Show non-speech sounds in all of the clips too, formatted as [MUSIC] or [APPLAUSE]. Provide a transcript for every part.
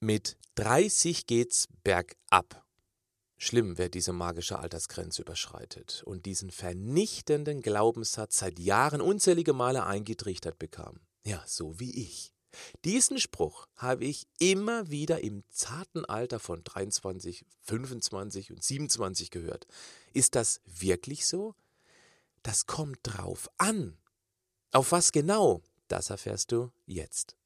Mit 30 geht's bergab. Schlimm, wer diese magische Altersgrenze überschreitet und diesen vernichtenden Glaubenssatz seit Jahren unzählige Male eingetrichtert bekam. Ja, so wie ich. Diesen Spruch habe ich immer wieder im zarten Alter von 23, 25 und 27 gehört. Ist das wirklich so? Das kommt drauf an. Auf was genau? Das erfährst du jetzt.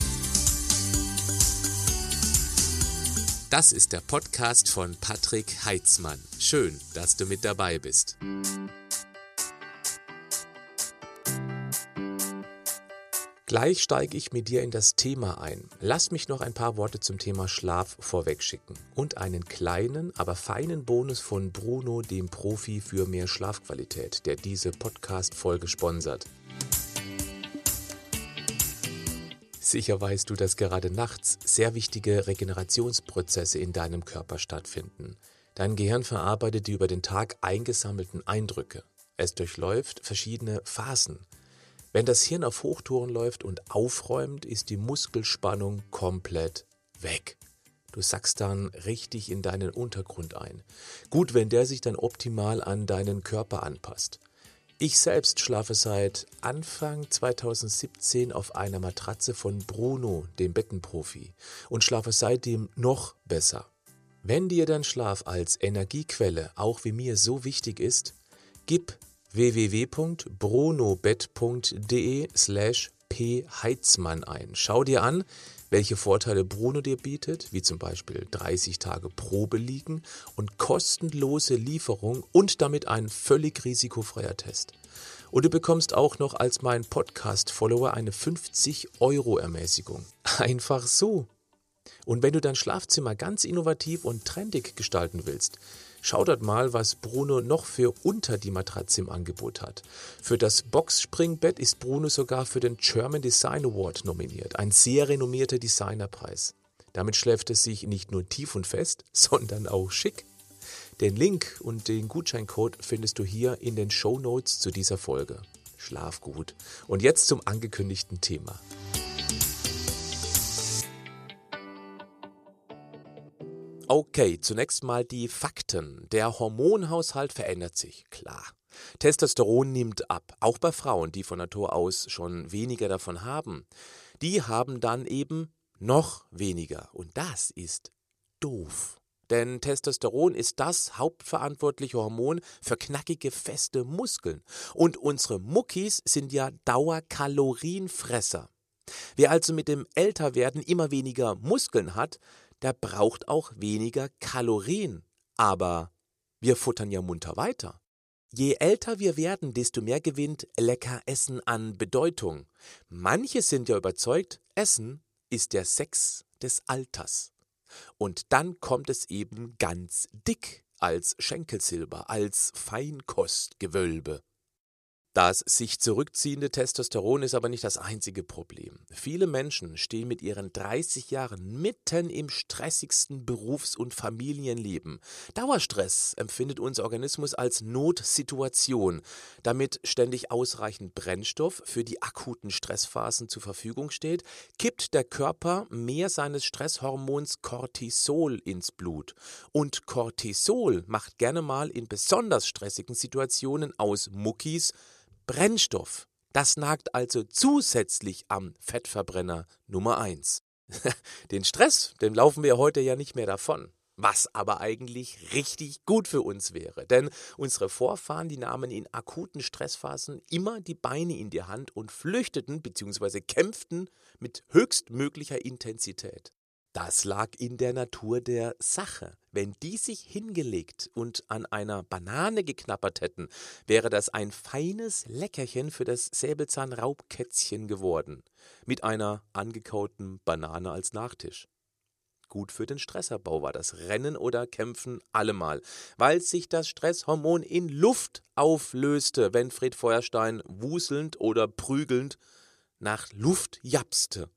Das ist der Podcast von Patrick Heitzmann. Schön, dass du mit dabei bist. Gleich steige ich mit dir in das Thema ein. Lass mich noch ein paar Worte zum Thema Schlaf vorwegschicken und einen kleinen, aber feinen Bonus von Bruno, dem Profi für mehr Schlafqualität, der diese Podcast-Folge sponsert. Sicher weißt du, dass gerade nachts sehr wichtige Regenerationsprozesse in deinem Körper stattfinden. Dein Gehirn verarbeitet die über den Tag eingesammelten Eindrücke. Es durchläuft verschiedene Phasen. Wenn das Hirn auf Hochtouren läuft und aufräumt, ist die Muskelspannung komplett weg. Du sackst dann richtig in deinen Untergrund ein. Gut, wenn der sich dann optimal an deinen Körper anpasst. Ich selbst schlafe seit Anfang 2017 auf einer Matratze von Bruno, dem Bettenprofi, und schlafe seitdem noch besser. Wenn dir dein Schlaf als Energiequelle auch wie mir so wichtig ist, gib www.bronobett.de slash pheitzmann ein. Schau dir an, welche Vorteile Bruno dir bietet, wie zum Beispiel 30 Tage Probe liegen und kostenlose Lieferung und damit ein völlig risikofreier Test. Und du bekommst auch noch als mein Podcast-Follower eine 50 Euro Ermäßigung. [LAUGHS] Einfach so. Und wenn du dein Schlafzimmer ganz innovativ und trendig gestalten willst, schau dort mal, was Bruno noch für unter die Matratze im Angebot hat. Für das Boxspringbett ist Bruno sogar für den German Design Award nominiert, ein sehr renommierter Designerpreis. Damit schläft es sich nicht nur tief und fest, [LAUGHS] sondern auch schick. Den Link und den Gutscheincode findest du hier in den Show Notes zu dieser Folge. Schlaf gut. Und jetzt zum angekündigten Thema. Okay, zunächst mal die Fakten. Der Hormonhaushalt verändert sich, klar. Testosteron nimmt ab, auch bei Frauen, die von Natur aus schon weniger davon haben. Die haben dann eben noch weniger. Und das ist doof. Denn Testosteron ist das hauptverantwortliche Hormon für knackige, feste Muskeln. Und unsere Muckis sind ja Dauerkalorienfresser. Wer also mit dem Älterwerden immer weniger Muskeln hat, der braucht auch weniger Kalorien. Aber wir futtern ja munter weiter. Je älter wir werden, desto mehr gewinnt lecker Essen an Bedeutung. Manche sind ja überzeugt, Essen ist der Sex des Alters. Und dann kommt es eben ganz dick als Schenkelsilber, als Feinkostgewölbe. Das sich zurückziehende Testosteron ist aber nicht das einzige Problem. Viele Menschen stehen mit ihren 30 Jahren mitten im stressigsten Berufs- und Familienleben. Dauerstress empfindet unser Organismus als Notsituation. Damit ständig ausreichend Brennstoff für die akuten Stressphasen zur Verfügung steht, kippt der Körper mehr seines Stresshormons Cortisol ins Blut. Und Cortisol macht gerne mal in besonders stressigen Situationen aus Muckis Brennstoff. Das nagt also zusätzlich am Fettverbrenner Nummer 1. [LAUGHS] Den Stress, den laufen wir heute ja nicht mehr davon. Was aber eigentlich richtig gut für uns wäre. Denn unsere Vorfahren, die nahmen in akuten Stressphasen immer die Beine in die Hand und flüchteten bzw. kämpften mit höchstmöglicher Intensität. Das lag in der Natur der Sache. Wenn die sich hingelegt und an einer Banane geknappert hätten, wäre das ein feines Leckerchen für das Säbelzahnraubkätzchen geworden, mit einer angekauten Banane als Nachtisch. Gut für den Stressabbau war das Rennen oder Kämpfen allemal, weil sich das Stresshormon in Luft auflöste, wenn Fred Feuerstein wuselnd oder prügelnd nach Luft japste.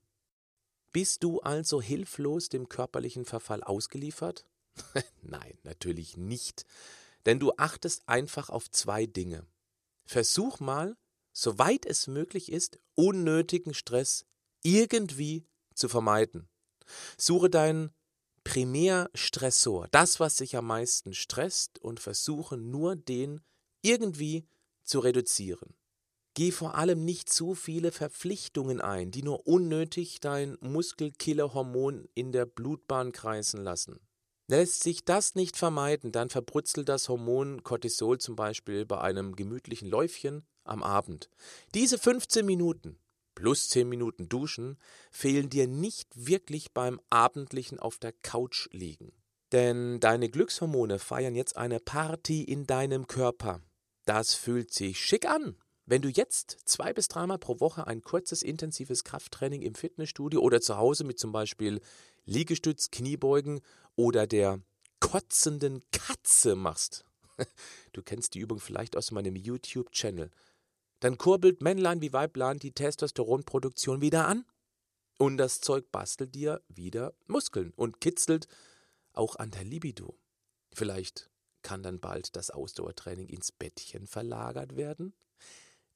Bist du also hilflos dem körperlichen Verfall ausgeliefert? [LAUGHS] Nein, natürlich nicht. Denn du achtest einfach auf zwei Dinge. Versuch mal, soweit es möglich ist, unnötigen Stress irgendwie zu vermeiden. Suche dein Primärstressor, das, was sich am meisten stresst, und versuche nur den irgendwie zu reduzieren. Geh vor allem nicht zu viele Verpflichtungen ein, die nur unnötig dein Muskelkillerhormon in der Blutbahn kreisen lassen. Lässt sich das nicht vermeiden, dann verbrutzelt das Hormon Cortisol zum Beispiel bei einem gemütlichen Läufchen am Abend. Diese 15 Minuten plus 10 Minuten Duschen fehlen dir nicht wirklich beim abendlichen auf der Couch liegen. Denn deine Glückshormone feiern jetzt eine Party in deinem Körper. Das fühlt sich schick an. Wenn du jetzt zwei bis dreimal pro Woche ein kurzes, intensives Krafttraining im Fitnessstudio oder zu Hause mit zum Beispiel Liegestütz, Kniebeugen oder der kotzenden Katze machst, [LAUGHS] du kennst die Übung vielleicht aus meinem YouTube-Channel, dann kurbelt Männlein wie Weiblein die Testosteronproduktion wieder an und das Zeug bastelt dir wieder Muskeln und kitzelt auch an der Libido. Vielleicht kann dann bald das Ausdauertraining ins Bettchen verlagert werden?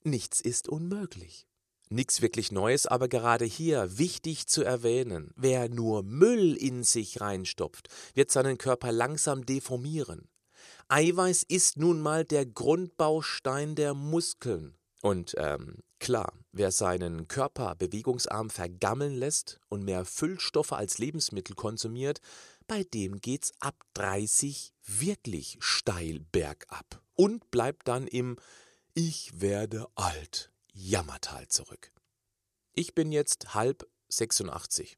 Nichts ist unmöglich. Nichts wirklich Neues, aber gerade hier wichtig zu erwähnen, wer nur Müll in sich reinstopft, wird seinen Körper langsam deformieren. Eiweiß ist nun mal der Grundbaustein der Muskeln. Und ähm, klar, wer seinen Körper bewegungsarm vergammeln lässt und mehr Füllstoffe als Lebensmittel konsumiert, bei dem geht's ab 30 wirklich steil bergab und bleibt dann im Ich werde alt Jammertal zurück. Ich bin jetzt halb 86,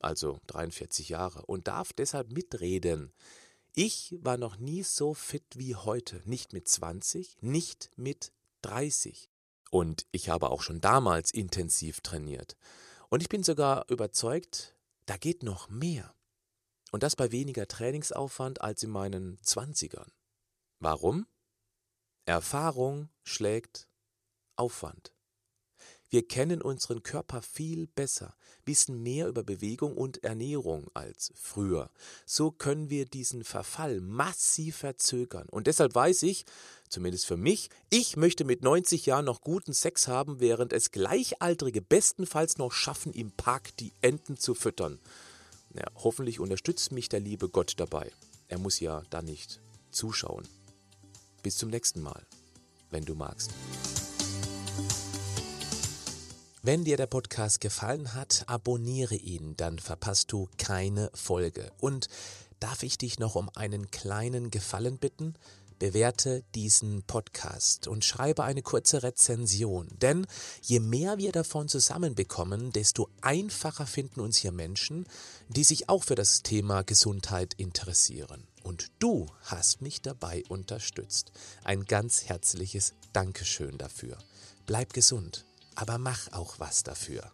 also 43 Jahre, und darf deshalb mitreden. Ich war noch nie so fit wie heute, nicht mit 20, nicht mit 30. Und ich habe auch schon damals intensiv trainiert. Und ich bin sogar überzeugt, da geht noch mehr. Und das bei weniger Trainingsaufwand als in meinen Zwanzigern. Warum? Erfahrung schlägt Aufwand. Wir kennen unseren Körper viel besser, wissen mehr über Bewegung und Ernährung als früher. So können wir diesen Verfall massiv verzögern. Und deshalb weiß ich, zumindest für mich, ich möchte mit 90 Jahren noch guten Sex haben, während es Gleichaltrige bestenfalls noch schaffen, im Park die Enten zu füttern. Ja, hoffentlich unterstützt mich der liebe Gott dabei. Er muss ja da nicht zuschauen. Bis zum nächsten Mal, wenn du magst. Wenn dir der Podcast gefallen hat, abonniere ihn, dann verpasst du keine Folge. Und darf ich dich noch um einen kleinen Gefallen bitten? Bewerte diesen Podcast und schreibe eine kurze Rezension. Denn je mehr wir davon zusammenbekommen, desto einfacher finden uns hier Menschen, die sich auch für das Thema Gesundheit interessieren. Und du hast mich dabei unterstützt. Ein ganz herzliches Dankeschön dafür. Bleib gesund aber mach auch was dafür.